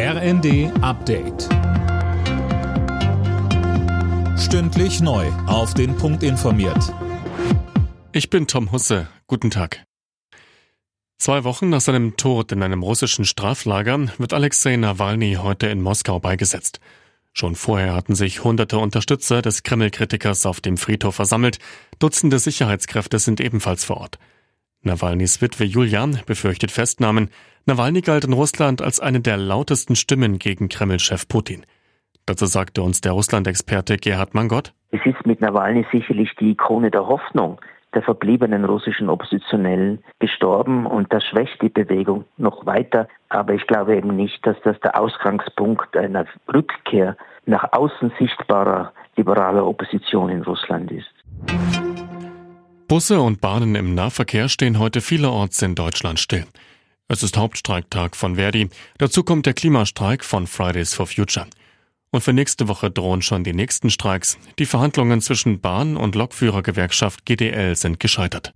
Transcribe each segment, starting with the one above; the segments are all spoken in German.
RND Update. Stündlich neu. Auf den Punkt informiert. Ich bin Tom Husse. Guten Tag. Zwei Wochen nach seinem Tod in einem russischen Straflager wird Alexei Nawalny heute in Moskau beigesetzt. Schon vorher hatten sich hunderte Unterstützer des Kreml-Kritikers auf dem Friedhof versammelt. Dutzende Sicherheitskräfte sind ebenfalls vor Ort. Nawalnys Witwe Julian befürchtet Festnahmen. Nawalny galt in Russland als eine der lautesten Stimmen gegen Kreml-Chef Putin. Dazu sagte uns der Russland-Experte Gerhard Mangott. Es ist mit Nawalny sicherlich die Ikone der Hoffnung der verbliebenen russischen Oppositionellen gestorben und das schwächt die Bewegung noch weiter. Aber ich glaube eben nicht, dass das der Ausgangspunkt einer Rückkehr nach außen sichtbarer liberaler Opposition in Russland ist. Busse und Bahnen im Nahverkehr stehen heute vielerorts in Deutschland still. Es ist Hauptstreiktag von Verdi. Dazu kommt der Klimastreik von Fridays for Future. Und für nächste Woche drohen schon die nächsten Streiks. Die Verhandlungen zwischen Bahn- und Lokführergewerkschaft GDL sind gescheitert.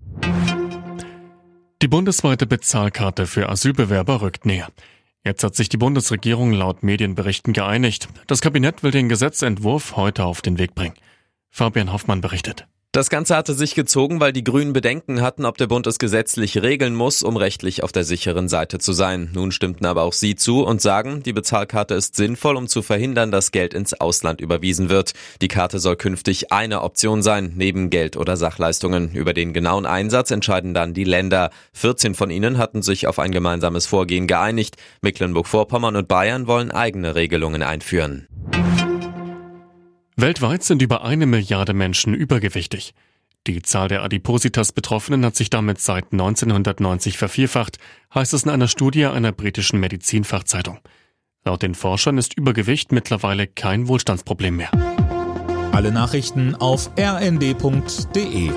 Die bundesweite Bezahlkarte für Asylbewerber rückt näher. Jetzt hat sich die Bundesregierung laut Medienberichten geeinigt. Das Kabinett will den Gesetzentwurf heute auf den Weg bringen. Fabian Hoffmann berichtet. Das Ganze hatte sich gezogen, weil die Grünen Bedenken hatten, ob der Bund es gesetzlich regeln muss, um rechtlich auf der sicheren Seite zu sein. Nun stimmten aber auch sie zu und sagen, die Bezahlkarte ist sinnvoll, um zu verhindern, dass Geld ins Ausland überwiesen wird. Die Karte soll künftig eine Option sein, neben Geld oder Sachleistungen. Über den genauen Einsatz entscheiden dann die Länder. 14 von ihnen hatten sich auf ein gemeinsames Vorgehen geeinigt. Mecklenburg-Vorpommern und Bayern wollen eigene Regelungen einführen. Weltweit sind über eine Milliarde Menschen übergewichtig. Die Zahl der Adipositas-Betroffenen hat sich damit seit 1990 vervierfacht, heißt es in einer Studie einer britischen Medizinfachzeitung. Laut den Forschern ist Übergewicht mittlerweile kein Wohlstandsproblem mehr. Alle Nachrichten auf rnd.de